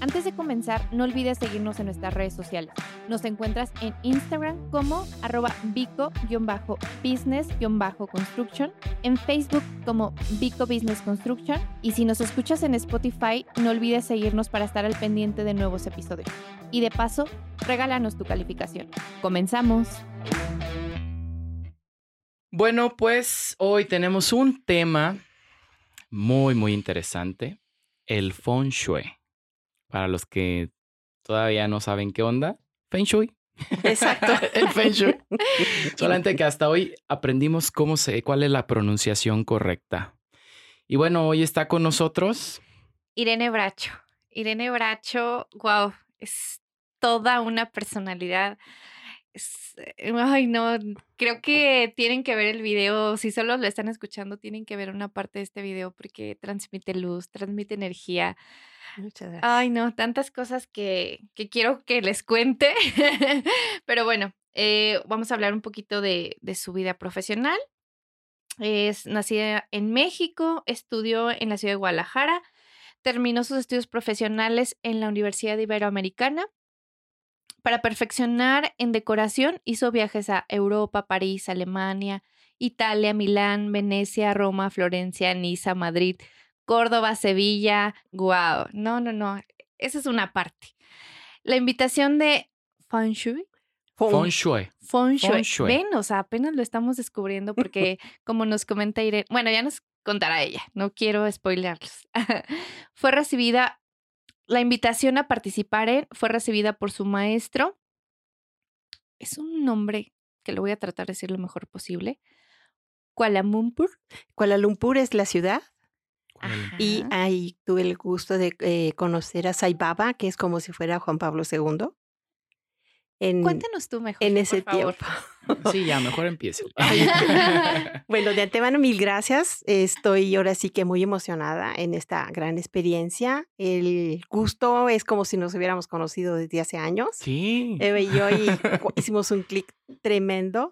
Antes de comenzar, no olvides seguirnos en nuestras redes sociales. Nos encuentras en Instagram como arroba bico-business-construction, en Facebook como Bico Business Construction y si nos escuchas en Spotify, no olvides seguirnos para estar al pendiente de nuevos episodios. Y de paso, regálanos tu calificación. Comenzamos. Bueno, pues hoy tenemos un tema muy, muy interesante, el feng shui. Para los que todavía no saben qué onda, Feng Shui. Exacto. el Feng Shui. Solamente que hasta hoy aprendimos cómo se, cuál es la pronunciación correcta. Y bueno, hoy está con nosotros Irene Bracho. Irene Bracho, wow, es toda una personalidad. Ay, no, creo que tienen que ver el video, si solo lo están escuchando, tienen que ver una parte de este video porque transmite luz, transmite energía, Muchas gracias. Ay, no, tantas cosas que, que quiero que les cuente. Pero bueno, eh, vamos a hablar un poquito de, de, su vida profesional. Es nacida en México, estudió en la ciudad de Guadalajara, terminó sus estudios profesionales en la Universidad Iberoamericana. Para perfeccionar en decoración, hizo viajes a Europa, París, Alemania, Italia, Milán, Venecia, Roma, Florencia, Niza, Madrid, Córdoba, Sevilla, wow, no, no, no, esa es una parte. La invitación de Feng Shui. Feng Shui. Feng Shui. Ven, o sea, apenas lo estamos descubriendo porque como nos comenta Irene, bueno, ya nos contará ella, no quiero spoilearlos. fue recibida, la invitación a participar en, fue recibida por su maestro. Es un nombre que lo voy a tratar de decir lo mejor posible. Kuala Lumpur. Kuala Lumpur es la ciudad. Ajá. Y ahí tuve el gusto de eh, conocer a Sai Baba, que es como si fuera Juan Pablo II. En, Cuéntanos tú mejor. En ese por tiempo. Sí, ya, mejor empiece. bueno, de antemano, mil gracias. Estoy ahora sí que muy emocionada en esta gran experiencia. El gusto es como si nos hubiéramos conocido desde hace años. Sí. Eva y yo y hicimos un clic tremendo.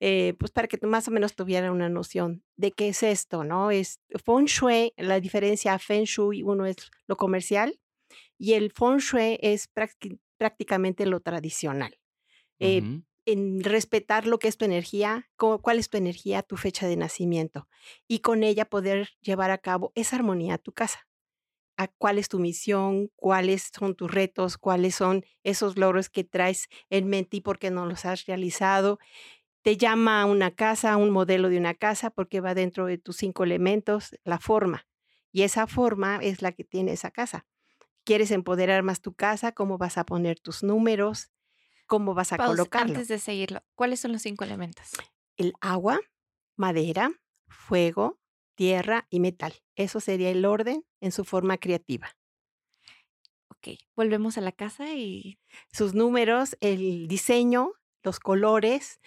Eh, pues para que tú más o menos tuviera una noción de qué es esto, ¿no? Es Feng Shui, la diferencia Feng Shui, uno es lo comercial y el Feng Shui es prácticamente lo tradicional. Eh, uh -huh. En respetar lo que es tu energía, cuál es tu energía, tu fecha de nacimiento y con ella poder llevar a cabo esa armonía a tu casa. A cuál es tu misión, cuáles son tus retos, cuáles son esos logros que traes en mente y por qué no los has realizado te llama a una casa, un modelo de una casa, porque va dentro de tus cinco elementos, la forma. Y esa forma es la que tiene esa casa. ¿Quieres empoderar más tu casa? ¿Cómo vas a poner tus números? ¿Cómo vas a Pause, colocarlo? Antes de seguirlo, ¿cuáles son los cinco elementos? El agua, madera, fuego, tierra y metal. Eso sería el orden en su forma creativa. Ok, volvemos a la casa y... Sus números, el diseño, los colores,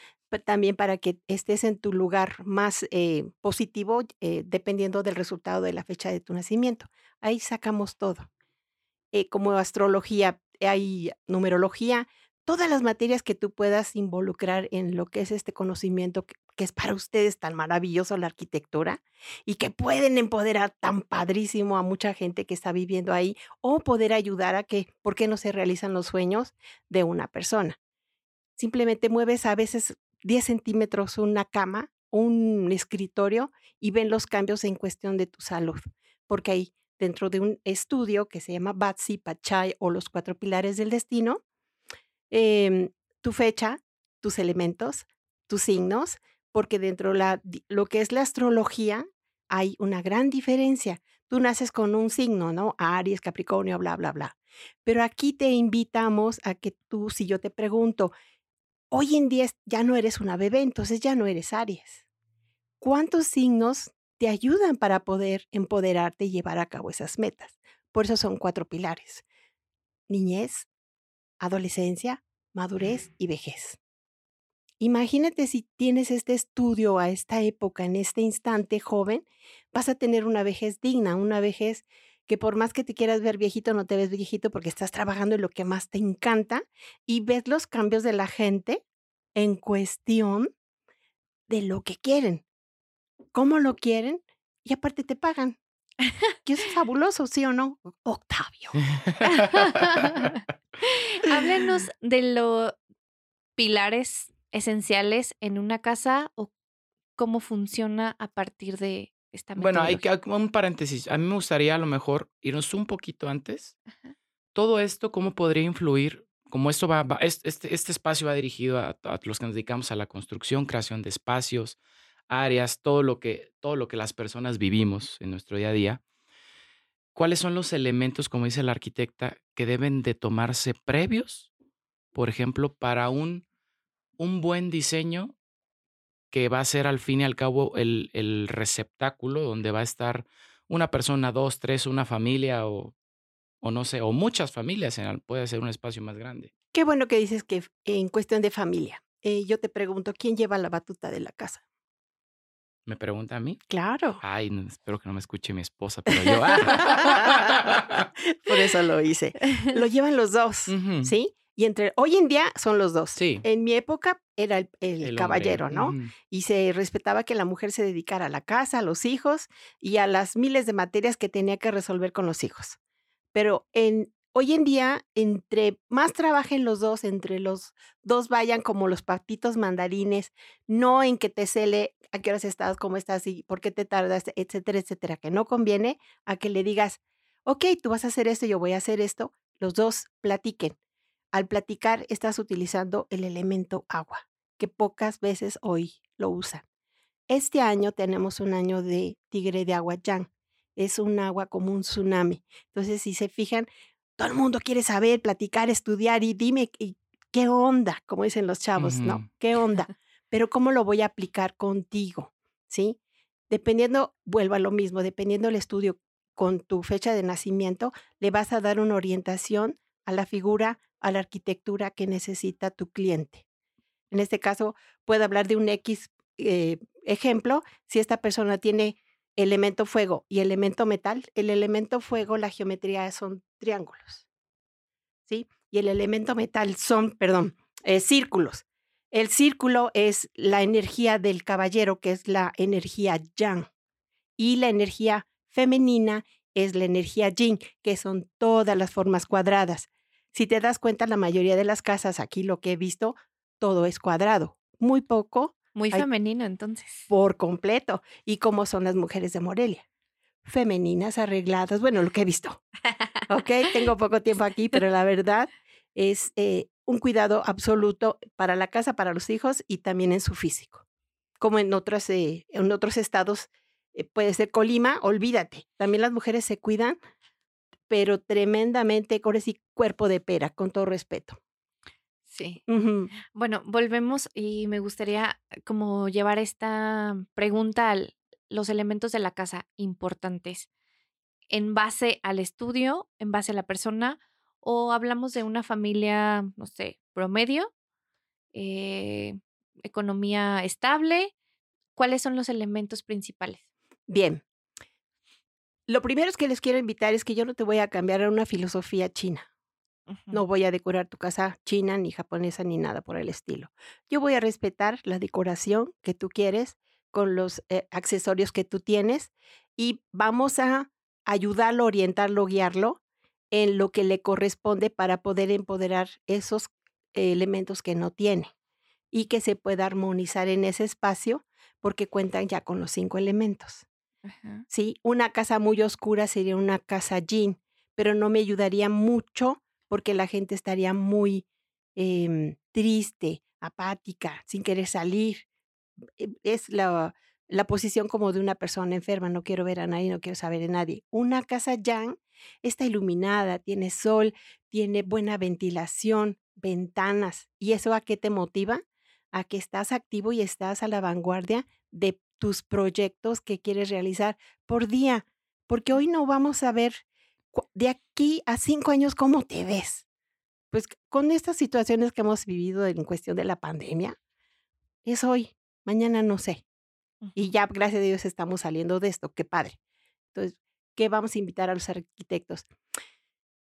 también para que estés en tu lugar más eh, positivo, eh, dependiendo del resultado de la fecha de tu nacimiento. Ahí sacamos todo. Eh, como astrología, hay numerología, todas las materias que tú puedas involucrar en lo que es este conocimiento que, es para ustedes tan maravilloso la arquitectura y que pueden empoderar tan padrísimo a mucha gente que está viviendo ahí o poder ayudar a que, ¿por qué no se realizan los sueños de una persona? Simplemente mueves a veces 10 centímetros una cama, un escritorio y ven los cambios en cuestión de tu salud. Porque ahí, dentro de un estudio que se llama Batsi, Pachai o los cuatro pilares del destino, eh, tu fecha, tus elementos, tus signos, porque dentro de lo que es la astrología hay una gran diferencia. Tú naces con un signo, ¿no? Aries, Capricornio, bla, bla, bla. Pero aquí te invitamos a que tú, si yo te pregunto, hoy en día ya no eres una bebé, entonces ya no eres Aries. ¿Cuántos signos te ayudan para poder empoderarte y llevar a cabo esas metas? Por eso son cuatro pilares. Niñez, adolescencia, madurez y vejez. Imagínate si tienes este estudio a esta época, en este instante joven, vas a tener una vejez digna, una vejez que por más que te quieras ver viejito, no te ves viejito porque estás trabajando en lo que más te encanta y ves los cambios de la gente en cuestión de lo que quieren, cómo lo quieren y aparte te pagan. Que eso es fabuloso, ¿sí o no? Octavio. Háblenos de los pilares esenciales en una casa o cómo funciona a partir de esta Bueno, hay que un paréntesis. A mí me gustaría a lo mejor irnos un poquito antes. Todo esto, ¿cómo podría influir? Como esto va, va- es- este, este espacio va dirigido a, a los que nos dedicamos a la construcción, creación de espacios, áreas, todo lo que, todo lo que las personas vivimos en nuestro día a día. ¿Cuáles son los elementos, como dice la arquitecta, que deben de tomarse previos, por ejemplo, para un, un buen diseño que va a ser al fin y al cabo el, el receptáculo donde va a estar una persona, dos, tres, una familia o, o no sé, o muchas familias, en puede ser un espacio más grande. Qué bueno que dices que en cuestión de familia. eh, yo te pregunto, ¿quién lleva la batuta de la casa? Me pregunta a mí. Claro. Ay, no, espero que no me escuche mi esposa, pero yo. ah. Por eso lo hice. Lo llevan los dos. ¿sí? Y entre hoy en día son los dos. Sí. En mi época era el, el El hombre, caballero, ¿no? Y se respetaba que la mujer se dedicara a la casa, a los hijos y a las miles de materias que tenía que resolver con los hijos. Pero en hoy en día, entre más trabajen los dos, entre los dos vayan como los patitos mandarines, no en que te cele a qué horas estás, cómo estás y por qué te tardas, etcétera, etcétera, que no conviene a que le digas, ok, tú vas a hacer esto, yo voy a hacer esto, los dos platiquen. Al platicar estás utilizando el elemento agua, que pocas veces hoy lo usan. Este año tenemos un año de tigre de agua yang. Es un agua como un tsunami. Entonces, si se fijan, todo el mundo quiere saber, platicar, estudiar y dime y qué onda, como dicen los chavos. ¿no? ¿Qué onda? Pero ¿cómo lo voy a aplicar contigo? ¿Sí? Dependiendo, vuelvo a lo mismo, dependiendo del estudio con tu fecha de nacimiento, le vas a dar una orientación a la figura, a la arquitectura que necesita tu cliente. En este caso, puedo hablar de un X eh, ejemplo. Si esta persona tiene elemento fuego y elemento metal, el elemento fuego, la geometría son triángulos. ¿Sí? Y el elemento metal son, perdón, eh, círculos. El círculo es la energía del caballero, que es la energía yang. Y la energía femenina es la energía yin, que son todas las formas cuadradas. Si te das cuenta, la mayoría de las casas, aquí lo que he visto, todo es cuadrado. Muy poco Muy femenino, entonces. por completo. ¿Y cómo son las mujeres de Morelia? Femeninas, arregladas, bueno, lo que he visto. Ok, tengo poco tiempo aquí, pero la verdad es eh, un cuidado absoluto para la casa, para los hijos y también en su físico. Como en otros, eh, en otros estados, eh, puede ser Colima, olvídate. También las mujeres se cuidan, pero tremendamente, ahora sí, cuerpo de pera, con todo respeto. Sí. Bueno, volvemos y me gustaría eh, como llevar esta pregunta a los elementos de la casa importantes en base al estudio, en base a la persona, o hablamos de una familia, no sé, promedio, eh, economía estable. ¿Cuáles son los elementos principales? Bien. Lo primero es que les quiero invitar es que yo no te voy a cambiar a una filosofía china. No voy a decorar tu casa china, ni japonesa, ni nada por el estilo. Yo voy a respetar la decoración que tú quieres con los eh, accesorios que tú tienes y vamos a ayudarlo, orientarlo, guiarlo en lo que le corresponde para poder empoderar esos eh, elementos que no tiene y que se pueda armonizar en ese espacio porque cuentan ya con los cinco elementos. Ajá. ¿sí? Una casa muy oscura sería una casa yin, pero no me ayudaría mucho porque la gente estaría muy em, triste, apática, sin querer salir. E- Es la, la posición como de una persona enferma, no quiero ver a nadie, no quiero saber de nadie. Una casa yang está iluminada, tiene sol, tiene buena ventilación, ventanas. ¿Y eso a qué te motiva? A que estás activo y estás a la vanguardia de tus proyectos que quieres realizar por día, porque hoy no vamos a ver de aquí a cinco años cómo te ves. Pues con estas situaciones que hemos vivido en cuestión de la pandemia, es hoy, mañana no sé. Y ya, gracias a Dios, estamos saliendo de esto, qué padre. Entonces, ¿qué vamos a invitar a los arquitectos?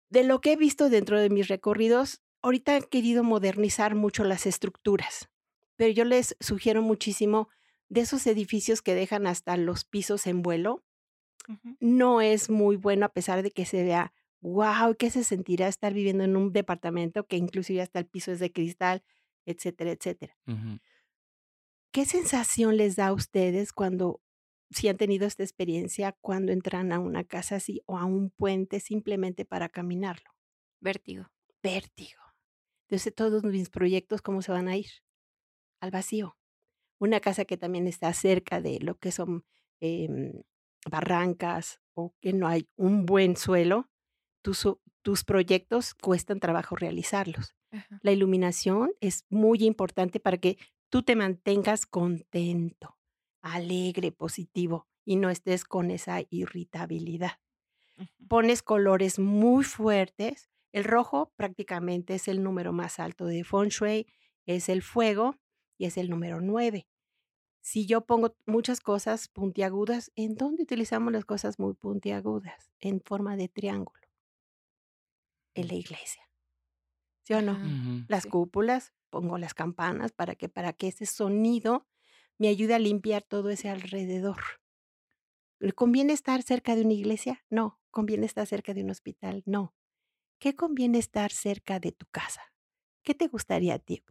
De lo que he visto dentro de mis recorridos, ahorita han querido modernizar mucho las estructuras, pero yo les sugiero muchísimo de esos edificios que dejan hasta los pisos en vuelo. No es muy bueno a pesar de que se vea, wow, ¿qué se sentirá estar viviendo en un departamento que inclusive hasta el piso es de cristal, etcétera, etcétera? ¿Qué sensación les da a ustedes cuando, si han tenido esta experiencia, cuando entran a una casa así o a un puente simplemente para caminarlo? Vértigo. Vértigo. Entonces, todos mis proyectos, ¿cómo se van a ir? Al vacío. Una casa que también está cerca de lo que son em, barrancas o que no hay un buen suelo, tus, tus proyectos cuestan trabajo realizarlos. La iluminación es muy importante para que tú te mantengas contento, alegre, positivo y no estés con esa irritabilidad. Pones colores muy fuertes. El rojo prácticamente es el número más alto de feng shui, es el fuego y es el número 9. Si yo pongo muchas cosas puntiagudas, ¿en dónde utilizamos las cosas muy puntiagudas? En forma de triángulo. En la iglesia. ¿Sí o no? Las cúpulas, pongo las campanas para que, para que ese sonido me ayude a limpiar todo ese alrededor. ¿Le conviene estar cerca de una iglesia? No. ¿Conviene estar cerca de un hospital? No. ¿Qué conviene estar cerca de tu casa? ¿Qué te gustaría a ti,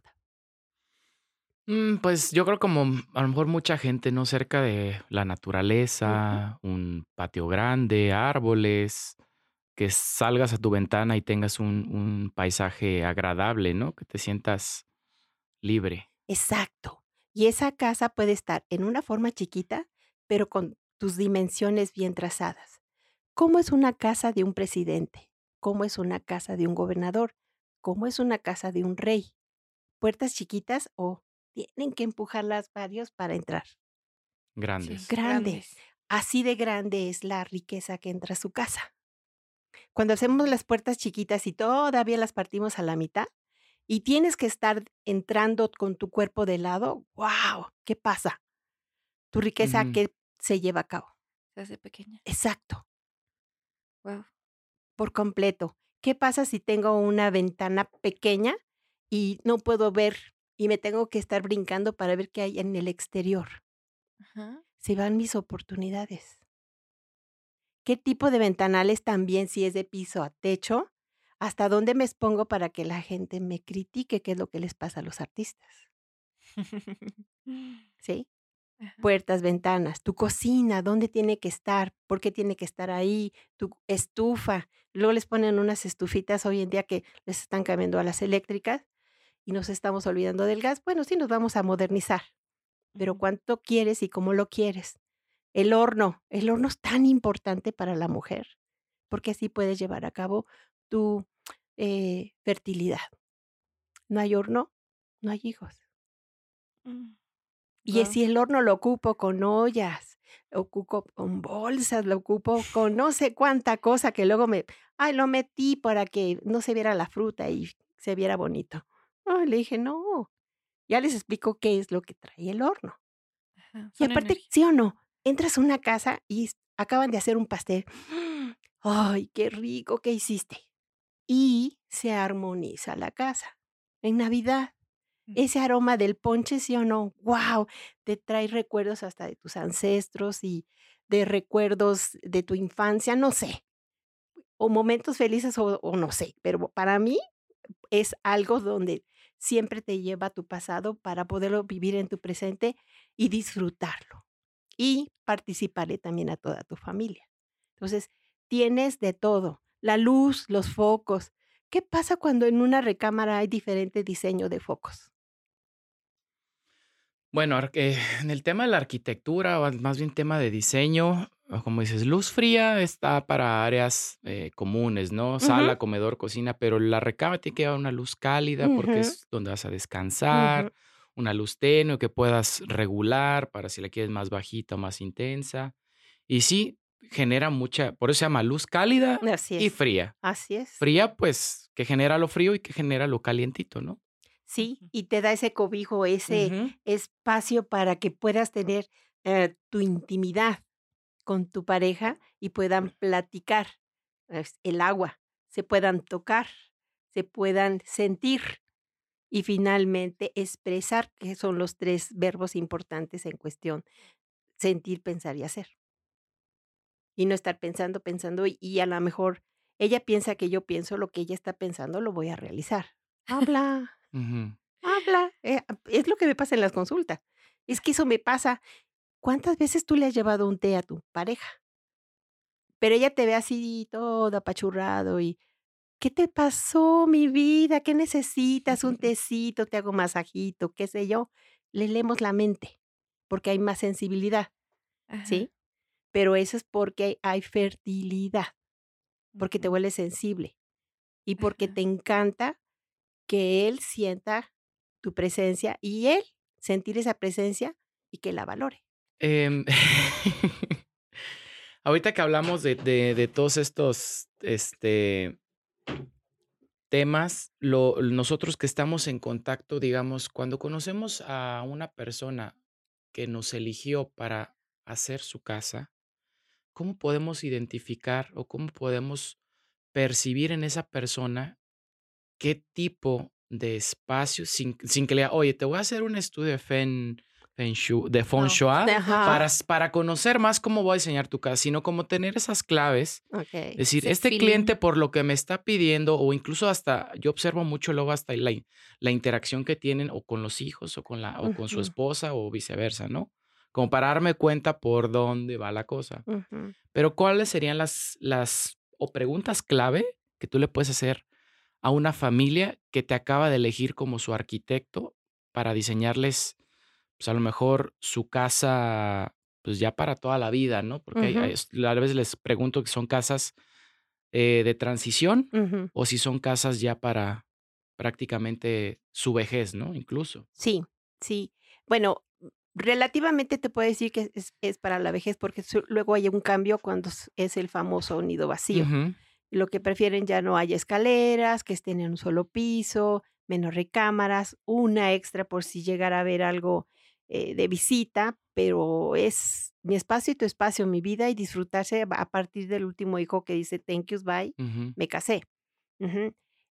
mm, Pues yo creo como a lo mejor mucha gente, ¿no? Cerca de la naturaleza, un patio grande, árboles, que salgas a tu ventana y tengas un, un paisaje agradable, ¿no? Que te sientas libre. Exacto. Y esa casa puede estar en una forma chiquita, pero con tus dimensiones bien trazadas. ¿Cómo es una casa de un presidente? ¿Cómo es una casa de un gobernador? ¿Cómo es una casa de un rey? ¿Puertas chiquitas o tienen que empujarlas varios para entrar? Grandes. grandes. Así de grande es la riqueza que entra a su casa. Cuando hacemos las puertas chiquitas y todavía las partimos a la mitad, y tienes que estar entrando con tu cuerpo de lado, wow, ¿qué pasa? Tu riqueza que se lleva a cabo. Se hace pequeña. Exacto. Wow. Por completo. ¿Qué pasa si tengo una ventana pequeña y no puedo ver y me tengo que estar brincando para ver qué hay en el exterior? Se van mis oportunidades. ¿Qué tipo de ventanales también si es de piso a techo? ¿Hasta dónde me expongo para que la gente me critique qué es lo que les pasa a los artistas? ¿Sí? Puertas, ventanas, tu cocina, dónde tiene que estar, por qué tiene que estar ahí, tu estufa. Luego les ponen unas estufitas hoy en día que les están cambiando a las eléctricas y nos estamos olvidando del gas. Bueno, sí nos vamos a modernizar, pero ¿cuánto quieres y cómo lo quieres? El horno, el horno es tan importante para la mujer, porque así puedes llevar a cabo tu eh, fertilidad. No hay horno, no hay hijos. Mm, y si el horno lo ocupo con ollas, lo ocupo con bolsas, lo ocupo con no sé cuánta cosa que luego me, ay, lo metí para que no se viera la fruta y se viera bonito. le dije, no, ya les explico qué es lo que trae el horno. y aparte, sí o no, entras a una casa y acaban de hacer un pastel. Ay, qué rico, ¿qué hiciste? Y se armoniza la casa. En Navidad, ese aroma del ponche, sí o no, wow, te trae recuerdos hasta de tus ancestros y de recuerdos de tu infancia, no sé, o momentos felices o, no sé, pero para mí es algo donde siempre te lleva a tu pasado para poderlo vivir en tu presente y disfrutarlo y participarle también a toda tu familia. Entonces, tienes de todo la luz, los focos. ¿Qué pasa cuando en una recámara hay diferente diseño de focos? Bueno, eh, en el tema de la arquitectura, o más bien tema de diseño, como dices, luz fría está para áreas eh, comunes, ¿no? Sala, comedor, cocina, pero la recámara tiene que llevar una luz cálida porque es donde vas a descansar, una luz tenue que puedas regular para si la quieres más bajita o más intensa. Y sí, genera mucha, por eso se llama luz cálida y fría. Así es. Fría, pues, que genera lo frío y que genera lo calientito, ¿no? ¿sí? Y te da ese cobijo, ese espacio para que puedas tener eh, tu intimidad con tu pareja y puedan platicar es el agua, se puedan tocar, se puedan sentir y finalmente expresar, que son los tres verbos importantes en cuestión, sentir, pensar y hacer. Y no estar pensando, pensando y, y a lo mejor ella piensa que yo pienso lo que ella está pensando, lo voy a realizar. Habla, habla. eh, es lo que me pasa en las consultas. Es que eso me pasa. ¿Cuántas veces tú le has llevado un té a tu pareja? Pero ella te ve así todo apachurrado y ¿qué te pasó, mi vida? ¿Qué necesitas? Un tecito, te hago masajito, qué sé yo. Le leemos la mente porque hay más sensibilidad, Ajá. ¿sí? Pero eso es porque hay fertilidad, porque te vuelves sensible y porque te encanta que él sienta tu presencia y él sentir esa presencia y que la valore. Em, ahorita que hablamos de, de- de todos estos este, temas, lo, nosotros que estamos en contacto, digamos, cuando conocemos a una persona que nos eligió para hacer su casa, ¿cómo podemos identificar o cómo podemos percibir en esa persona qué tipo de espacio, sin, sin que le diga, oye, te voy a hacer un estudio de Feng, feng Shui, de Feng. Shui, para, para conocer más cómo voy a diseñar tu casa, sino como tener esas claves. Ok. Es decir, Ese este feeling. cliente por lo que me está pidiendo, o incluso hasta, yo observo mucho luego hasta la, la interacción que tienen o con los hijos o con, la, o con su esposa o viceversa, ¿no? Como para darme cuenta por dónde va la cosa. Pero ¿cuáles serían las, las o preguntas clave que tú le puedes hacer a una familia que te acaba de elegir como su arquitecto para diseñarles, pues a lo mejor su casa, pues ya para toda la vida, ¿no? Porque a veces les pregunto que son casas eh, de transición o si son casas ya para prácticamente su vejez, ¿no? Incluso. Sí, sí. Bueno, relativamente te puedo decir que es, es para la vejez porque luego hay un cambio cuando es el famoso nido vacío. Lo que prefieren ya no haya escaleras, que estén en un solo piso, menos recámaras, una extra por si llegara a haber algo eh, de visita, pero es mi espacio y tu espacio, mi vida y disfrutarse a partir del último hijo que dice thank yous, bye, me casé.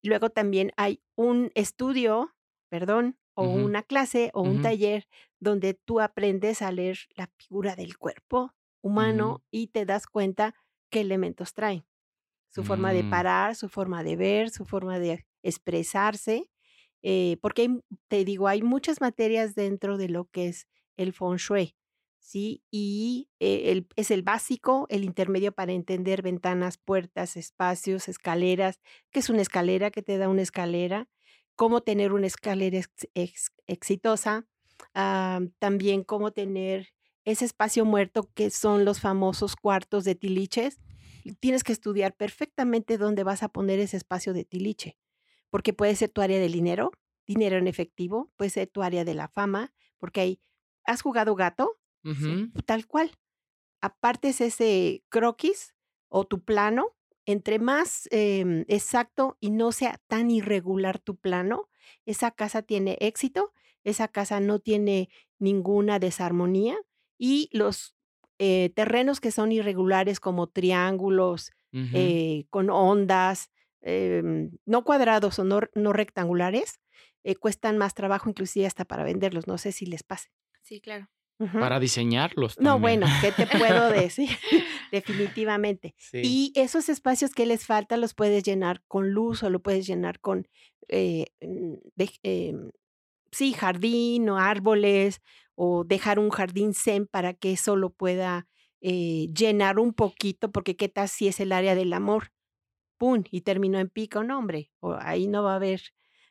Luego también hay un estudio, perdón, o una clase o un taller donde tú aprendes a leer la figura del cuerpo humano y te das cuenta qué elementos traen. Su forma de Mm. parar, su forma de ver, su forma de expresarse, eh, porque hay, te digo, hay muchas materias dentro de lo que es el feng shui, ¿sí? Y eh, el- es el básico, el intermedio para entender ventanas, puertas, espacios, escaleras, qué es una escalera, qué te da una escalera, cómo tener una escalera ex- ex- exitosa, ah, también cómo tener ese espacio muerto que son los famosos cuartos de tiliches. Tienes que estudiar perfectamente dónde vas a poner ese espacio de tiliche, porque puede ser tu área del dinero, dinero en efectivo, puede ser tu área de la fama, porque ahí has jugado gato, tal cual. Apartes ese croquis o tu plano, entre más em, exacto y no sea tan irregular tu plano, esa casa tiene éxito, esa casa no tiene ninguna desarmonía y los eh, terrenos que son irregulares como triángulos, eh, con ondas, em, no cuadrados o no, no rectangulares, eh, cuestan más trabajo inclusive hasta para venderlos. No sé si les pase. Sí, claro. Para diseñarlos No, bueno, ¿qué te puedo decir? Definitivamente. Sí. Y esos espacios que les faltan los puedes llenar con luz o lo puedes llenar con, eh, mm, de- em, sí, jardín o árboles o dejar un jardín zen para que eso lo pueda eh, llenar un poquito, porque qué tal si es el área del amor, ¡pum! Y terminó en pico, no, hombre, o ahí no va a haber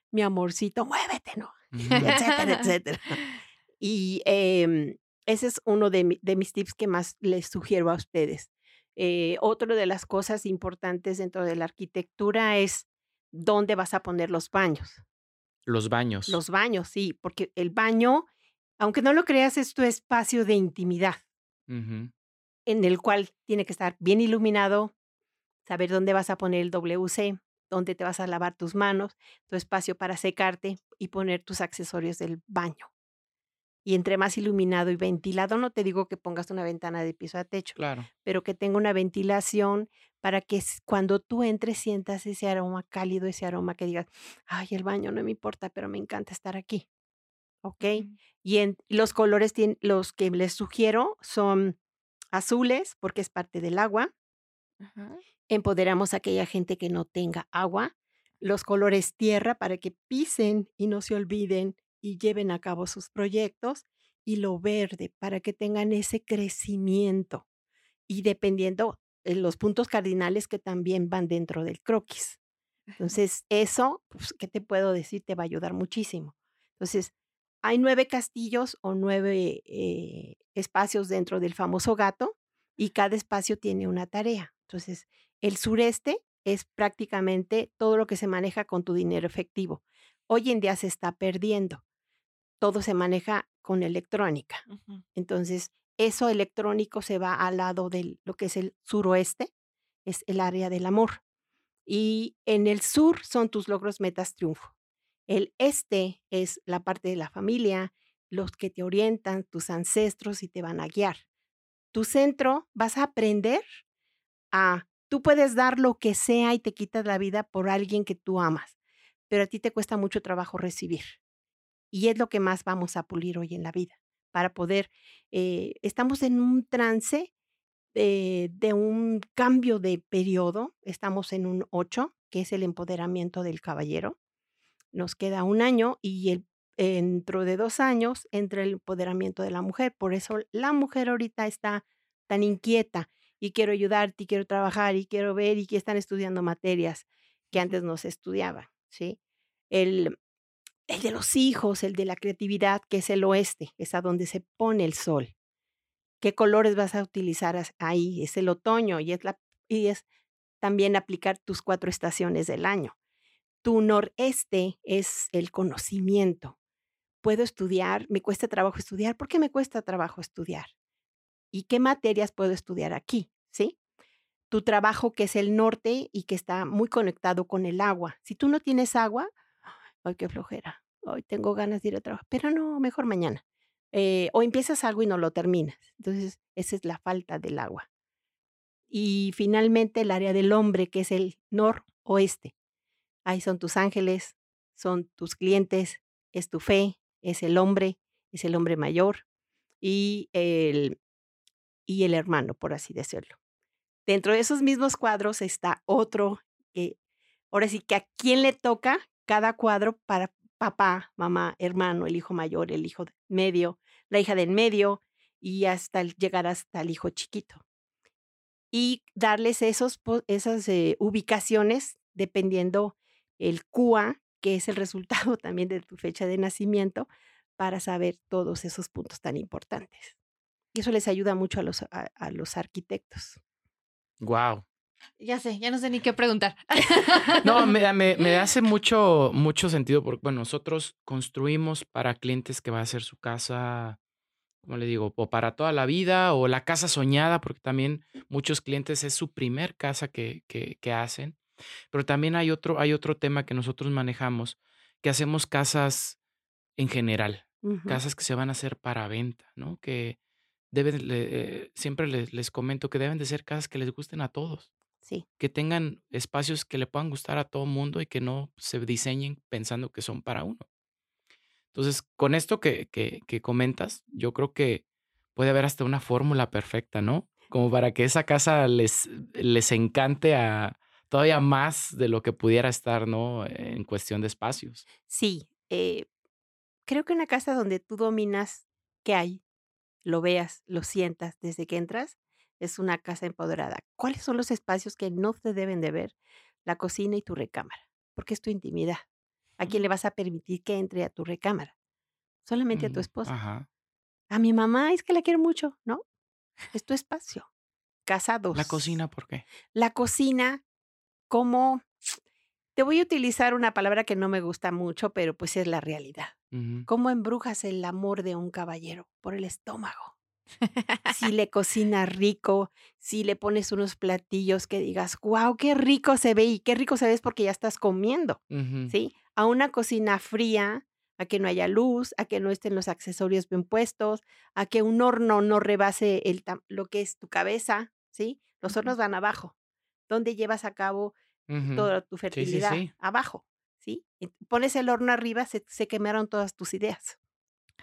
mi amorcito, muévete, ¿no? Etcétera, etcétera. Y em, ese es uno de, mi- de mis tips que más les sugiero a ustedes. Eh, otro de las cosas importantes dentro de la arquitectura es dónde vas a poner los baños. Los baños. Los baños, sí, porque el baño, aunque no lo creas, es tu espacio de intimidad en el cual tiene que estar bien iluminado, saber dónde vas a poner el WC, donde te vas a lavar tus manos, tu espacio para secarte y poner tus accesorios del baño. Y entre más iluminado y ventilado, no te digo que pongas una ventana de piso a techo, Claro. pero que tenga una ventilación para que cuando tú entres sientas ese aroma cálido, ese aroma que digas, ay, el baño no me importa, pero me encanta estar aquí. ¿Ok? Y en los colores, tien- los que les sugiero son azules, porque es parte del agua. Ajá. Empoderamos a aquella gente que no tenga agua. Los colores tierra para que pisen y no se olviden y lleven a cabo sus proyectos. Y lo verde para que tengan ese crecimiento. Y dependiendo de los puntos cardinales que también van dentro del croquis. Entonces, eso, pues, ¿qué te puedo decir? Te va a ayudar muchísimo. Entonces, hay nueve castillos o nueve eh, espacios dentro del famoso gato y cada espacio tiene una tarea. Entonces, el sureste es prácticamente todo lo que se maneja con tu dinero efectivo. Hoy en día se está perdiendo. Todo se maneja con electrónica. Entonces, eso electrónico se va al lado de lo que es el suroeste, es el área del amor. Y en el sur son tus logros, metas, triunfo. El este es la parte de la familia, los que te orientan, tus ancestros y te van a guiar. Tu centro vas a aprender a, tú puedes dar lo que sea y te quitas la vida por alguien que tú amas, pero a ti te cuesta mucho trabajo recibir. Y es lo que más vamos a pulir hoy en la vida, para poder, eh, estamos en un trance de, de un cambio de periodo, estamos en un 8, que es el empoderamiento del caballero. Nos queda un año y el, dentro de dos años entra el empoderamiento de la mujer. Por eso la mujer ahorita está tan inquieta y quiero ayudarte y quiero trabajar y quiero ver y que están estudiando materias que antes no se estudiaban, ¿sí? El, el de los hijos, el de la creatividad, que es el oeste, es a donde se pone el sol. ¿Qué colores vas a utilizar ahí? Es el otoño y es, la, y es también aplicar tus cuatro estaciones del año. Tu noreste es el conocimiento. Puedo estudiar, me cuesta trabajo estudiar. ¿Por qué me cuesta trabajo estudiar? ¿Y qué materias puedo estudiar aquí? ¿Sí? Tu trabajo que es el norte y que está muy conectado con el agua. Si tú no tienes agua, ay, qué flojera. Hoy tengo ganas de ir a trabajar, pero no, mejor mañana. Eh, o empiezas algo y no lo terminas. Entonces, esa es la falta del agua. Y finalmente el área del hombre, que es el noroeste. Ahí son tus ángeles, son tus clientes, es tu fe, es el hombre, es el hombre mayor y el, y el hermano, por así decirlo. Dentro de esos mismos cuadros está otro que, ahora sí que a quién le toca cada cuadro para papá, mamá, hermano, el hijo mayor, el hijo medio, la hija del medio y hasta llegar hasta el hijo chiquito. Y darles esos, esas eh, ubicaciones dependiendo el CUA, que es el resultado también de tu fecha de nacimiento, para saber todos esos puntos tan importantes. Y eso les ayuda mucho a los, a los arquitectos. Wow. Ya sé, ya no sé ni qué preguntar. No, me, me- me hace mucho, mucho sentido porque, bueno, nosotros construimos para clientes que va a ser su casa, como le digo, o para toda la vida o la casa soñada, porque también muchos clientes es su primer casa que, que, que hacen. Pero también hay otro, hay otro tema que nosotros manejamos, que hacemos casas en general, casas que se van a hacer para venta, ¿no? Que deben, le- eh, siempre les, les comento que deben de ser casas que les gusten a todos Sí, que tengan espacios que le puedan gustar a todo mundo y que no se diseñen pensando que son para uno. Entonces, con esto que, que, que comentas, yo creo que puede haber hasta una fórmula perfecta, ¿no? Como para que esa casa les, les encante a todavía más de lo que pudiera estar, ¿no? En cuestión de espacios. sí. eh, creo que una casa donde tú dominas qué hay, lo veas, lo sientas desde que entras, es una casa empoderada. ¿Cuáles son los espacios que no te deben de ver? La cocina y tu recámara, porque es tu intimidad. ¿A quién le vas a permitir que entre a tu recámara? Solamente a tu Mm, esposa. Ajá. A mi mamá es que la quiero mucho, ¿no? Es tu espacio. Casados. La cocina, ¿por qué? La cocina, como te voy a utilizar una palabra que no me gusta mucho, pero pues es la realidad. ¿Cómo embrujas el amor de un caballero? Por el estómago. Si le cocinas rico, si le pones unos platillos que digas, wow, qué rico se ve y qué rico se ve es porque ya estás comiendo. ¿sí? A una cocina fría, a que no haya luz, a que no estén los accesorios bien puestos, a que un horno no rebase el lo que es tu cabeza, ¿sí? Los hornos van abajo, donde llevas a cabo toda tu sí, fertilidad, sí. abajo, ¿sí? Y pones el horno arriba, se, se quemaron todas tus ideas.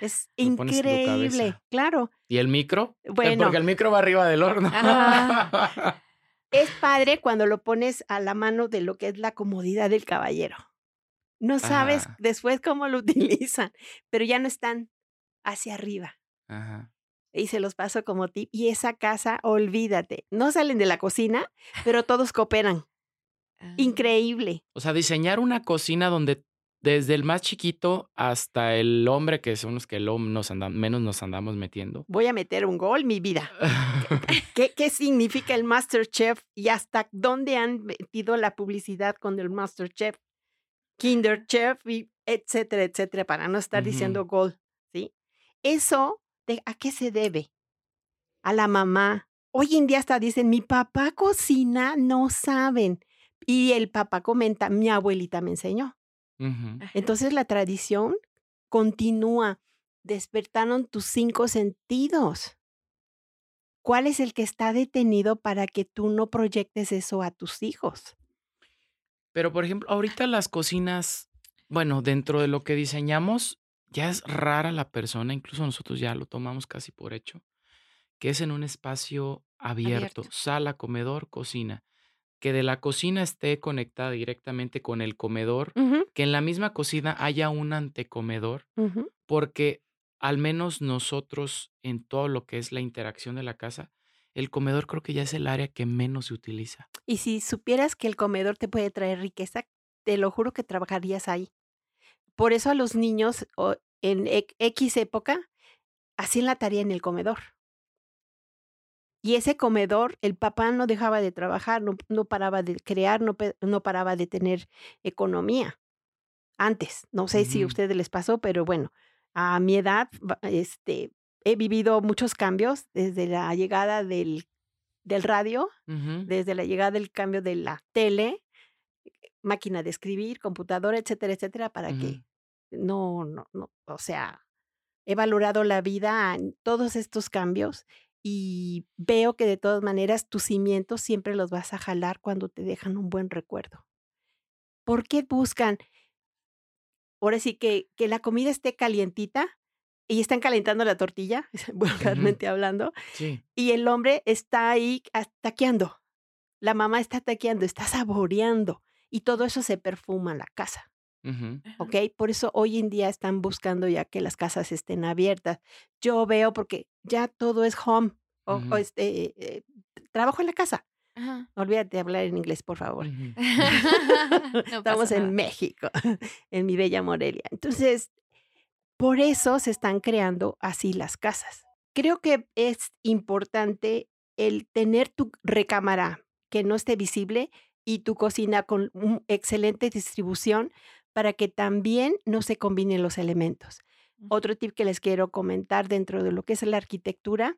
Es increíble, claro. ¿Y el micro? Eh, Bueno. Porque el micro va arriba del horno. Es padre cuando lo pones a la mano de lo que es la comodidad del caballero. No sabes Ajá. después cómo lo utilizan, pero ya no están hacia arriba. Ajá. Y se los paso como tip. Y esa casa, olvídate, no salen de la cocina, pero todos cooperan. Ah. Increíble. O sea, diseñar una cocina donde desde el más chiquito hasta el hombre, que son los que nos anda- menos nos andamos metiendo. Voy a meter un gol, mi vida. ¿Qué, qué significa el Masterchef y hasta dónde han metido la publicidad con el Masterchef, Kinder Chef, y etcétera, etcétera, para no estar diciendo gol, ¿sí? Eso, de, ¿a qué se debe? A la mamá. Hoy en día hasta dicen, mi papá cocina, no saben. Y el papá comenta, mi abuelita me enseñó. Entonces la tradición continúa. Despertaron tus cinco sentidos. ¿Cuál es el que está detenido para que tú no proyectes eso a tus hijos? Pero, por ejemplo, ahorita las cocinas, bueno, dentro de lo que diseñamos, ya es rara la persona, incluso nosotros ya lo tomamos casi por hecho, que es en un espacio abierto, Abierto. sala, comedor, cocina. Que de la cocina esté conectada directamente con el comedor, que en la misma cocina haya un antecomedor, porque al menos nosotros en todo lo que es la interacción de la casa, el comedor creo que ya es el área que menos se utiliza. Y si supieras que el comedor te puede traer riqueza, te lo juro que trabajarías ahí. Por eso a los niños o en e- X época hacían la tarea en el comedor. Y ese comedor, el papá no dejaba de trabajar, no, no paraba de crear, no, no paraba de tener economía. Antes, no sé si a ustedes les pasó, pero bueno, a mi edad, este, he vivido muchos cambios desde la llegada del, del radio, desde la llegada del cambio de la tele, máquina de escribir, computadora, etcétera, etcétera, para que no, no, no, o sea, he valorado la vida en todos estos cambios y veo que de todas maneras tus cimientos siempre los vas a jalar cuando te dejan un buen recuerdo. ¿Por qué buscan? Ahora sí que, que la comida esté calientita y están calentando la tortilla, vulgarmente hablando, Sí. y el hombre está ahí ah, taqueando. La mamá está taqueando, está saboreando y todo eso se perfuma en la casa. Ujú. ¿ok? Por eso hoy en día están buscando ya que las casas estén abiertas. Yo veo porque ya todo es home o, o Ujú. este, eh, trabajo en la casa. Ajá. Olvídate de hablar en inglés, por favor. No Estamos en. México, en mi bella Morelia. Entonces, por eso se están creando así las casas. Creo que es importante el tener tu recámara que no esté visible y tu cocina con excelente distribución para que también no se combinen los elementos. Otro tip que les quiero comentar dentro de lo que es la arquitectura,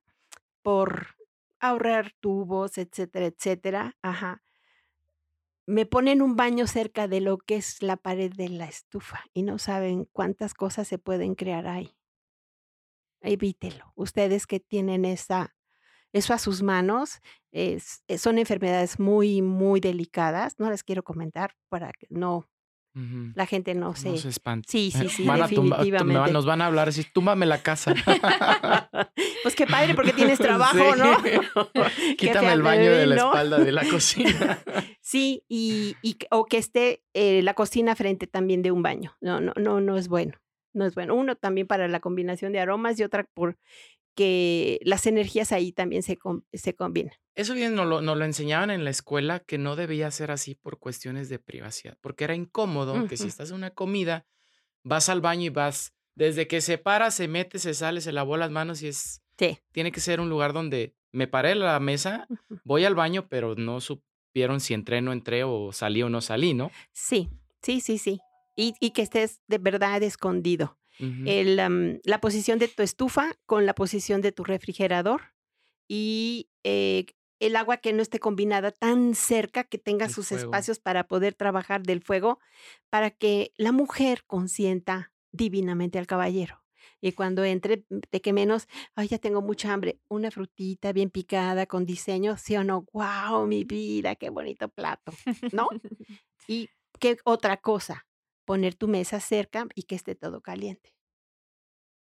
por ahorrar tubos, etcétera, etcétera. Ajá. Me ponen un baño cerca de lo que es la pared de la estufa y no saben cuántas cosas se pueden crear ahí. Evítelo. Ustedes que tienen esa, eso a sus manos, es- eh, son enfermedades muy, muy delicadas. No las quiero comentar para que no, La gente no No se... se espante. Sí, sí, sí, Van a tumba- tum- definitivamente. nos van a hablar así, túmbame la casa. pues qué padre porque tienes trabajo, Sí. ¿no? Quítame el baño de la espalda de la cocina. Sí, y, y o que esté eh, la cocina frente también de un baño. No, no, no, no es bueno. No es bueno. Uno también para la combinación de aromas y otra por que las energías ahí también se, se combinan. Eso bien nos lo, nos lo enseñaban en la escuela que no debía ser así por cuestiones de privacidad, porque era incómodo que si estás en una comida, vas al baño y vas, desde que se para, se mete, se sale, se lavó las manos y es, Sí. tiene que ser un lugar donde me paré a la mesa, voy al baño, pero no supieron si entré, no entré o salí o no salí, ¿no? Sí, sí, sí, sí. Y, y que estés de verdad escondido. El, la posición de tu estufa con la posición de tu refrigerador y eh, el agua que no esté combinada tan cerca que tenga El sus fuego. espacios para poder trabajar del fuego, para que la mujer consienta divinamente al caballero. Y cuando entre, mm, de que menos, ay, ya tengo mucha hambre, una frutita bien picada con diseño, sí o no, wow, mi vida, qué bonito plato, ¿no? Y qué otra cosa, poner tu mesa cerca y que esté todo caliente.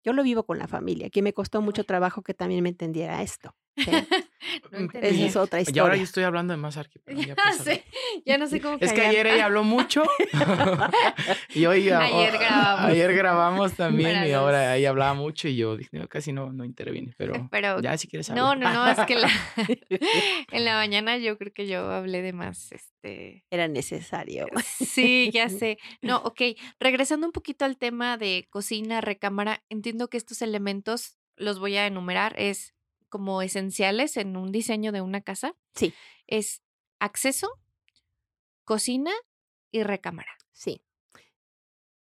Yo lo vivo con la familia, que me costó mucho trabajo que también me entendiera esto. ¿Sí? No Mm. Esa es otra Y ahora yo historia. estoy hablando de más ya sé, ya no sé cómo Es que ayer ella habló mucho y hoy a- Ayer grabamos. ayer grabamos también Para y los- ahora ella hablaba mucho y yo dije, "No, casi no, no intervine, pero, Pero ya si quieres no, hablar. no, no, es que la- en la mañana yo creo que yo hablé de más, este, Era necesario. Sí, ya sé. No, ok. Regresando un poquito al tema de cocina, recámara, entiendo que estos elementos los voy a enumerar, es como esenciales en un diseño de una casa. Sí. Es acceso, cocina y recámara. Sí,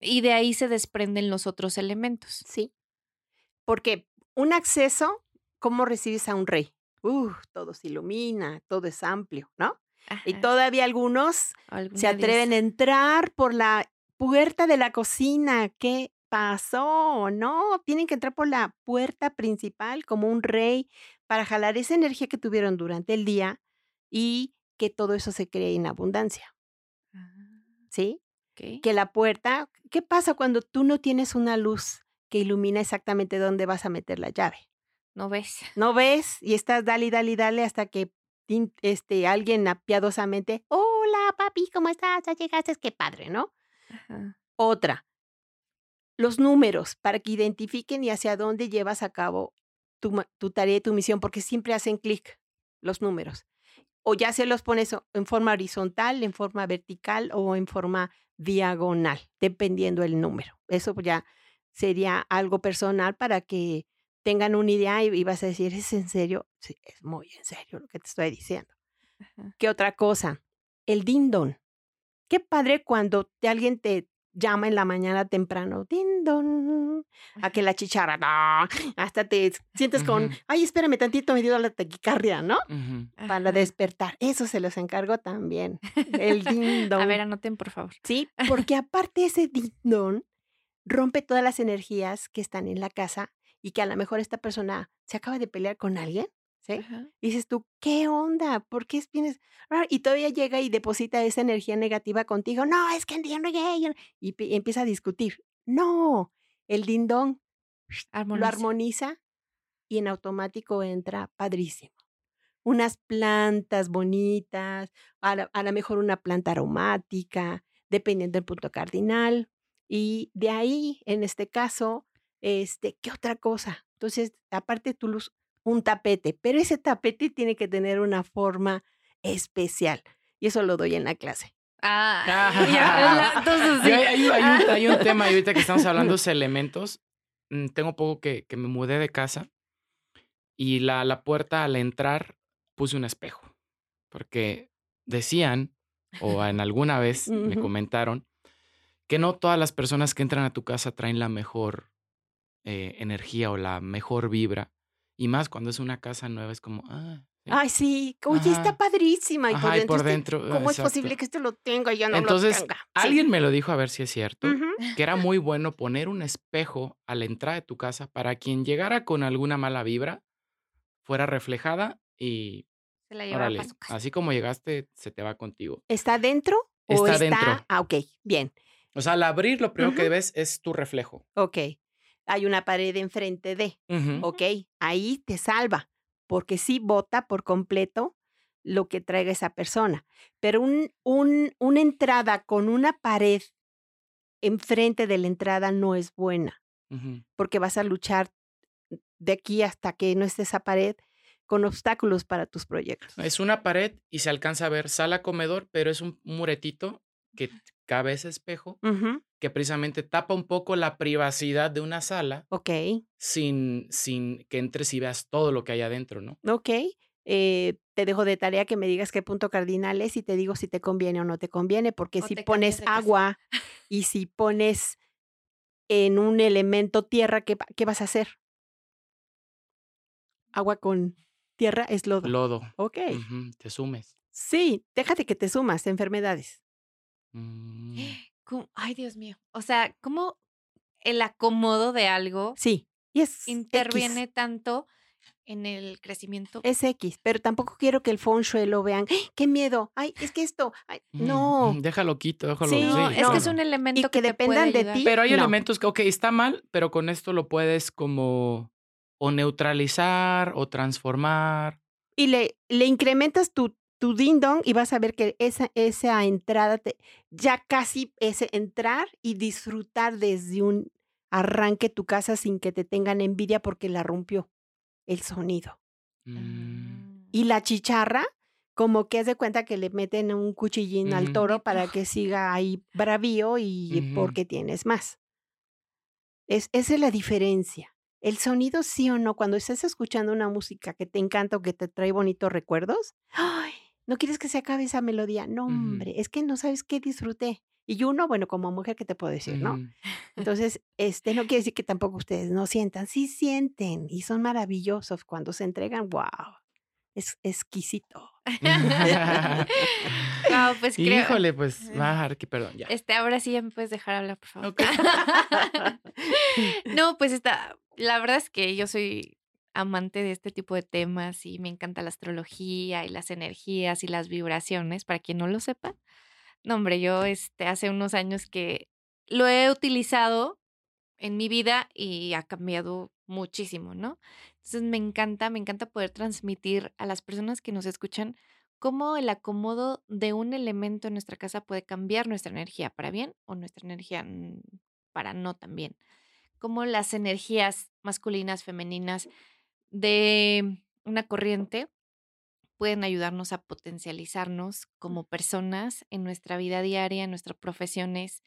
Y de ahí se desprenden los otros elementos. sí. Porque un acceso, ¿cómo recibes a un rey? Uh, todo se ilumina, todo es amplio, ¿no? Y todavía algunos se atreven a entrar por la puerta de la cocina. ¿Qué pasó? No, tienen que entrar por la puerta principal como un rey para jalar esa energía que tuvieron durante el día y que todo eso se cree en abundancia, Ah, ¿sí? Que la puerta, ¿qué pasa cuando tú no tienes una luz que ilumina exactamente dónde vas a meter la llave? No ves. No ves y estás dale dale dale hasta que este, alguien apiadosamente, hola papi, ¿cómo estás? Ya llegaste, qué padre, ¿no? Ajá. Otra, los números para que identifiquen y hacia dónde llevas a cabo tu, tu tarea y tu misión, porque siempre hacen clic los números. O ya se los pones en forma horizontal, en forma vertical o en forma diagonal, dependiendo el número. Eso ya sería algo personal para que tengan una idea y, y vas a decir, ¿es en serio? Sí, es muy en serio lo que te estoy diciendo. Ajá. ¿Qué otra cosa? El dindon. Qué padre cuando alguien te llama en la mañana temprano, dindon, a que la chicharra, ¡ah! hasta te sientes con, ay, espérame tantito, me dio la taquicardia, ¿no? Para despertar. Eso se los encargo también. El dindon. A ver, anoten, por favor. Sí, porque aparte ese dindon rompe todas las energías que están en la casa y que a lo mejor esta persona se acaba de pelear con alguien, ¿sí? Ajá. Y dices tú, ¿qué onda? ¿Por qué es- vienes? Ah, Y todavía llega y deposita esa energía negativa contigo. No, es que yo no llegué", Y pi- empieza a discutir. No, el dindón lo Armoniza. y en automático entra padrísimo. Unas plantas bonitas, a lo mejor una planta aromática, dependiendo del punto cardinal. Y de ahí, en este caso, este, ¿qué otra cosa? Entonces, aparte tu luz, un tapete, pero ese tapete tiene que tener una forma especial. Y eso lo doy en la clase. Ah, Ah. ya, entonces sí. hay, hay- hay un, hay un tema, y ahorita que estamos hablando de elementos, mm, tengo poco que, que me mudé de casa y la, la puerta al entrar puse un espejo, porque decían, o en alguna vez me comentaron, que no todas las personas que entran a tu casa traen la mejor eh, energía o la mejor vibra, y más cuando es una casa nueva, es como, ah. Ay, sí, oye, está Ajá. padrísima. Y por Ajá, y dentro, por este, dentro, ¿cómo es exacto. posible que esto lo tenga y yo no Entonces, lo tenga? Sí. alguien me lo dijo a ver si es cierto Ujú. que era muy bueno poner un espejo a la entrada de tu casa para quien llegara con alguna mala vibra fuera reflejada y Se la llevaba órale, para su casa. así como llegaste, se te va contigo. ¿Está dentro? ¿O Está está dentro. Ah, ok, bien. O sea, al abrir lo primero que Ujú. ves es tu reflejo. Ok. Hay una pared enfrente de. Ok. Ahí te salva. Porque sí bota por completo lo que traiga esa persona. Pero un, un- una entrada con una pared enfrente de la entrada no es buena. Porque vas a luchar de aquí hasta que no esté esa pared con obstáculos para tus proyectos. Es una pared y se alcanza a ver sala comedor, pero es un muretito que cabe ese espejo que precisamente tapa un poco la privacidad de una sala Ok. sin, sin que entres y veas todo lo que hay adentro, ¿no? Ok. eh, te dejo de tarea que me digas qué punto cardinal es y te digo si te conviene o no te conviene, porque O si pones casa. agua y si pones en un elemento tierra, ¿qué, qué vas a hacer? Agua con tierra es lodo. Lodo. Ok. Te sumes. Sí, déjate que te sumas enfermedades. Mm, ¿Cómo? Ay, Dios mío. O sea, ¿cómo el acomodo de algo Sí. Y es interviene X. tanto en el crecimiento? Es X, pero tampoco quiero que el feng shui lo vean. ¡Ah! ¡Qué miedo! ¡Ay, es que esto! Ay, mm, no. mm, Déjalo quito, déjalo. Sí, no, sí, es no. que es un elemento Y que, que dependan de ti. Pero hay No. elementos que, ok, está mal, pero con esto lo puedes como o neutralizar o transformar. Y le, le incrementas tu, tu ding dong y vas a ver que esa, esa entrada, te, ya casi es entrar y disfrutar desde un arranque tu casa sin que te tengan envidia porque la rompió el sonido. Mm. Y la chicharra, como que haz de cuenta que le meten un cuchillín al toro para que siga ahí bravío y porque tienes más. Es, esa es la diferencia. El sonido sí o no, cuando estás escuchando una música que te encanta o que te trae bonitos recuerdos, ¡ay! No quieres que se acabe esa melodía. No, hombre, es que no sabes qué disfruté. Y uno, bueno, como mujer, ¿qué te puedo decir, no? Entonces, este no quiere decir que tampoco ustedes no sientan, sí sienten y son maravillosos cuando se entregan, wow, es exquisito. Guau, pues creo. Híjole, pues, va, Arqui, perdón, ya. Este, ahora sí ya me puedes dejar hablar, por favor. Ok. no, pues está. La verdad es que yo soy amante de este tipo de temas y me encanta la astrología y las energías y las vibraciones, para quien no lo sepa. No, hombre, yo este, hace unos años que lo he utilizado en mi vida y ha cambiado muchísimo, ¿no? Entonces me encanta, me encanta poder transmitir a las personas que nos escuchan cómo el acomodo de un elemento en nuestra casa puede cambiar nuestra energía para bien o nuestra energía mm, para no también. Cómo las energías masculinas, femeninas de una corriente pueden ayudarnos a potencializarnos como personas en nuestra vida diaria, en nuestras profesiones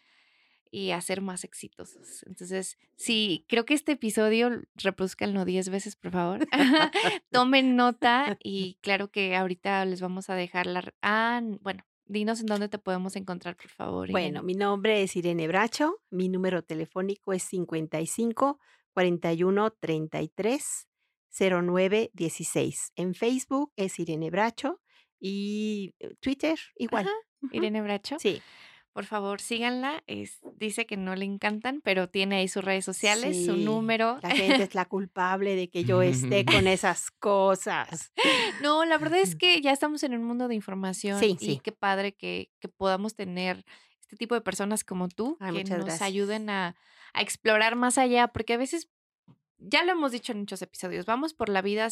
y a ser más exitosos. Entonces, sí, creo que este episodio reproduzcanlo 10 veces, por favor. Tomen nota y claro que ahorita les vamos a dejar la... Ah, bueno, dinos en dónde te podemos encontrar, por favor. Bueno, mi nombre es Irene Bracho, mi número telefónico es 55 41 33 09 16. En Facebook es Irene Bracho y eh, Twitter igual. Ajá. Irene Bracho. Sí, Por favor, síganla. Es, dice que no le encantan, pero tiene ahí sus redes sociales, su número. La gente es la culpable de que yo esté con esas cosas. No, la verdad es que ya estamos en un mundo de información Sí, y sí. qué padre que, que podamos tener este tipo de personas como tú Ay, que nos gracias. ayuden a, a explorar más allá, porque a veces, ya lo hemos dicho en muchos episodios, vamos por la vida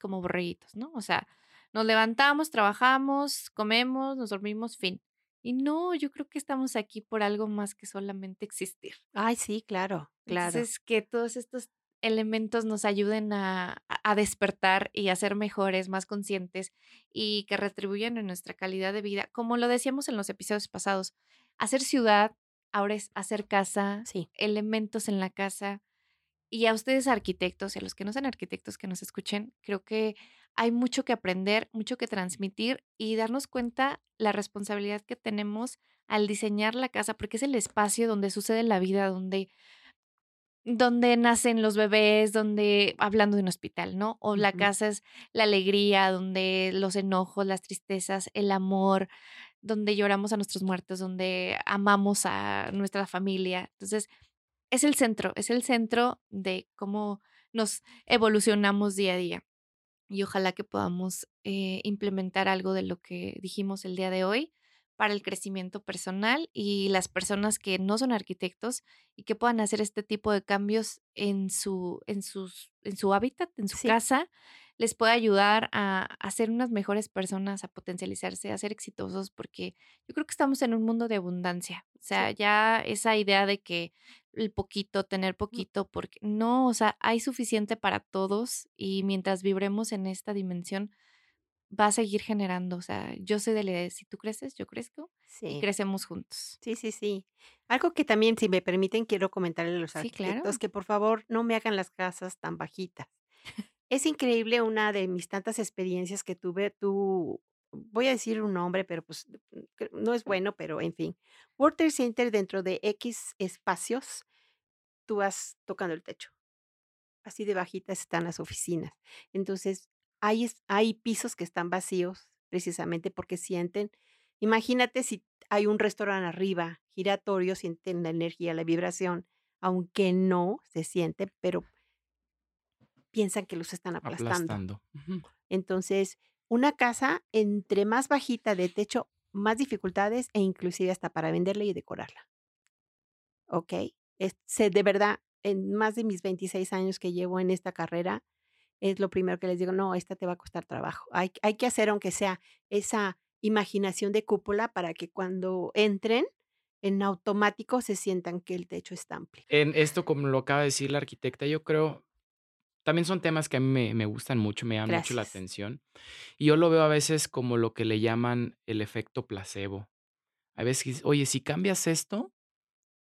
como borreguitos, ¿no? O sea, nos levantamos, trabajamos, comemos, nos dormimos, fin. Y no, yo creo que estamos aquí por algo más que solamente existir. Ay, sí, claro, claro. Entonces, que todos estos elementos nos ayuden a, a- a despertar y a ser mejores, más conscientes y que retribuyan en nuestra calidad de vida. Como lo decíamos en los episodios pasados, hacer ciudad, ahora es hacer casa, Sí. elementos en la casa. Y a ustedes arquitectos y a los que no sean arquitectos que nos escuchen, creo que hay mucho que aprender, mucho que transmitir y darnos cuenta la responsabilidad que tenemos al diseñar la casa, porque es el espacio donde sucede la vida, donde donde nacen los bebés, donde hablando de un hospital, ¿no? O la casa es la alegría, donde los enojos, las tristezas, el amor, donde lloramos a nuestros muertos, donde amamos a nuestra familia. Entonces, es el centro, es el centro de cómo nos evolucionamos día a día. Y ojalá que podamos eh, implementar algo de lo que dijimos el día de hoy para el crecimiento personal y las personas que no son arquitectos y que puedan hacer este tipo de cambios en su, en sus, en su hábitat, en su Sí. casa, les puede ayudar a, a ser unas mejores personas, a potencializarse, a ser exitosos, porque yo creo que estamos en un mundo de abundancia. O sea, Sí. ya esa idea de que el poquito, tener poquito, porque no, o sea, hay suficiente para todos y mientras vibremos en esta dimensión, va a seguir generando. O sea, yo soy de la idea de si tú creces, yo crezco y Sí. crecemos juntos. Sí, sí, sí. Algo que también, si me permiten, quiero comentarle a los Sí, claro. que por favor no me hagan las casas tan bajitas. Es increíble una de mis tantas experiencias que tuve. Tú, voy a decir un nombre, pero pues no es bueno, pero en fin. Trade Center dentro de X espacios tú vas tocando el techo. Así de bajitas están las oficinas. Entonces, hay, hay pisos que están vacíos precisamente porque sienten, imagínate si hay un restaurante arriba, giratorio, sienten la energía, la vibración, aunque no se siente, pero piensan que los están aplastando. Entonces, una casa entre más bajita de techo, más dificultades e inclusive hasta para venderla y decorarla. ¿Ok? Es- de verdad, en más de mis 26 años que llevo en esta carrera, es lo primero que les digo, no, esta te va a costar trabajo. Hay, hay que hacer, aunque sea esa imaginación de cúpula, para que cuando entren, en automático se sientan que el techo está amplio. En esto, como lo acaba de decir la arquitecta, yo creo, también son temas que a mí me, me gustan mucho, me llaman mucho la atención. Y yo lo veo a veces como lo que le llaman el efecto placebo. A veces, oye, si cambias esto,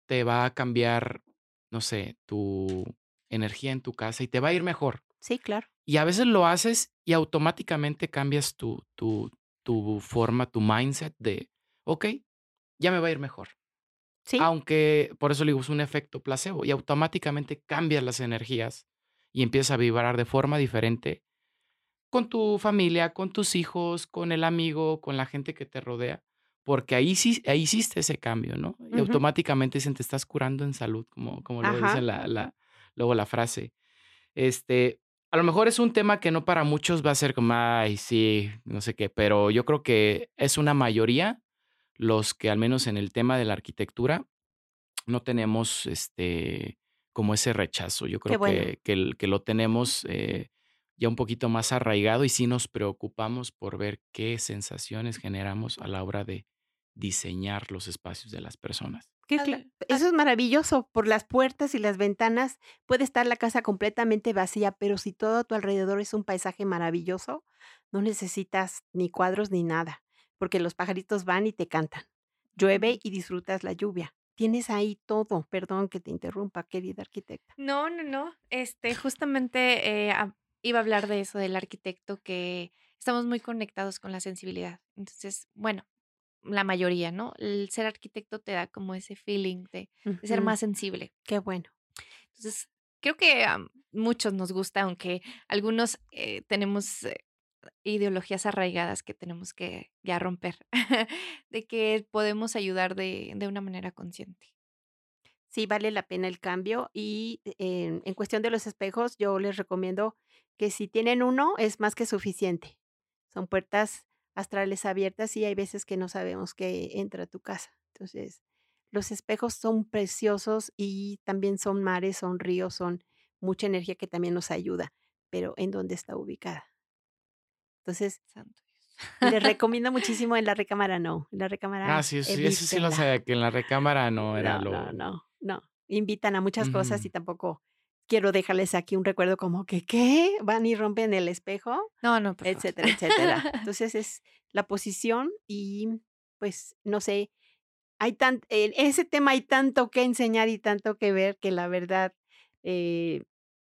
te va a cambiar, no sé, tu energía en tu casa y te va a ir mejor. Sí, claro. Y a veces lo haces y automáticamente cambias tu, tu, tu forma, tu mindset de, ok, ya me va a ir mejor. Sí, Aunque, por eso le digo, es un efecto placebo y automáticamente cambias las energías y empiezas a vibrar de forma diferente con tu familia, con tus hijos, con el amigo, con la gente que te rodea, porque ahí sí, ahí hiciste ese cambio, ¿no? Y automáticamente dicen, te estás curando en salud, como, como lo dice la, la, luego la frase. Este, a lo mejor es un tema que no para muchos va a ser como, ay, sí, no sé qué, pero yo creo que es una mayoría los que al menos en el tema de la arquitectura no tenemos este como ese rechazo. Yo creo bueno. que, que, que lo tenemos eh, ya un poquito más arraigado y sí nos preocupamos por ver qué sensaciones generamos a la hora de diseñar los espacios de las personas. Eso es maravilloso. Por las puertas y las ventanas puede estar la casa completamente vacía, pero si todo a tu alrededor es un paisaje maravilloso, no necesitas ni cuadros ni nada, porque los pajaritos van y te cantan. Llueve y disfrutas la lluvia. Tienes ahí todo. Perdón que te interrumpa, querida arquitecta. No, no, no. Este, justamente eh, iba a hablar de eso, del arquitecto, que estamos muy conectados con la sensibilidad. Entonces, bueno, la mayoría, ¿no? El ser arquitecto te da como ese feeling de, de ser más sensible. Qué bueno. Entonces, creo que a muchos nos gusta, aunque algunos eh, tenemos eh, ideologías arraigadas que tenemos que ya romper, de que podemos ayudar de, de una manera consciente. Sí, vale la pena el cambio y en, en cuestión de los espejos, yo les recomiendo que si tienen uno es más que suficiente. Son puertas astrales abiertas y hay veces que no sabemos que entra a tu casa. Entonces, los espejos son preciosos y también son mares, son ríos, son mucha energía que también nos ayuda, pero ¿en dónde está ubicada? Entonces, Santo les recomiendo muchísimo en la recámara no, en la Ah, recámara sí, sí, eso sí lo sabía, que en la recámara no era No, no, lo... no, no. Invitan a muchas cosas y tampoco quiero dejarles aquí un recuerdo como que, ¿qué? Van y rompen el espejo, No, no, por favor. etcétera, etcétera. Entonces es la posición y pues no sé, hay tan, en ese tema hay tanto que enseñar y tanto que ver que la verdad eh,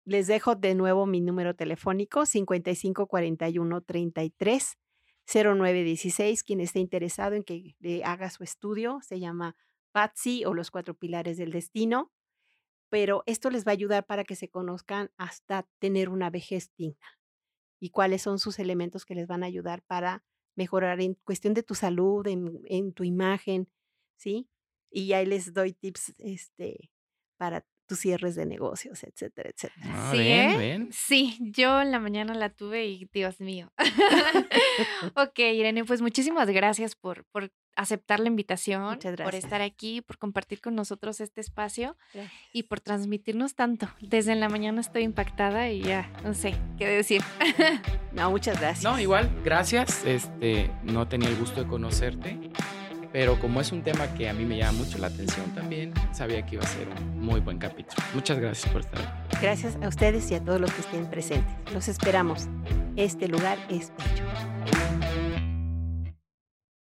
les dejo de nuevo mi número telefónico 55 41 33 09 16. Quien esté interesado en que le haga su estudio se llama Patsy o los cuatro pilares del destino. Pero esto les va a ayudar para que se conozcan hasta tener una vejez digna y cuáles son sus elementos que les van a ayudar para mejorar en cuestión de tu salud, en, en tu imagen, ¿sí? Y ahí les doy tips este, para tus cierres de negocios, etcétera, etcétera. Ah, Sí, ¿eh? Sí, yo en la mañana la tuve y Dios mío. ok, Irene, pues muchísimas gracias por, por aceptar la invitación, por estar aquí, por compartir con nosotros este espacio Gracias. y por transmitirnos tanto. Desde en la mañana estoy impactada y ya no sé qué decir. No, muchas gracias. No, igual, gracias. Este, no tenía el gusto de conocerte, pero como es un tema que a mí me llama mucho la atención también, sabía que iba a ser un muy buen capítulo. Muchas gracias por estar aquí. Gracias a ustedes y a todos los que estén presentes. Los esperamos. Este lugar es bello.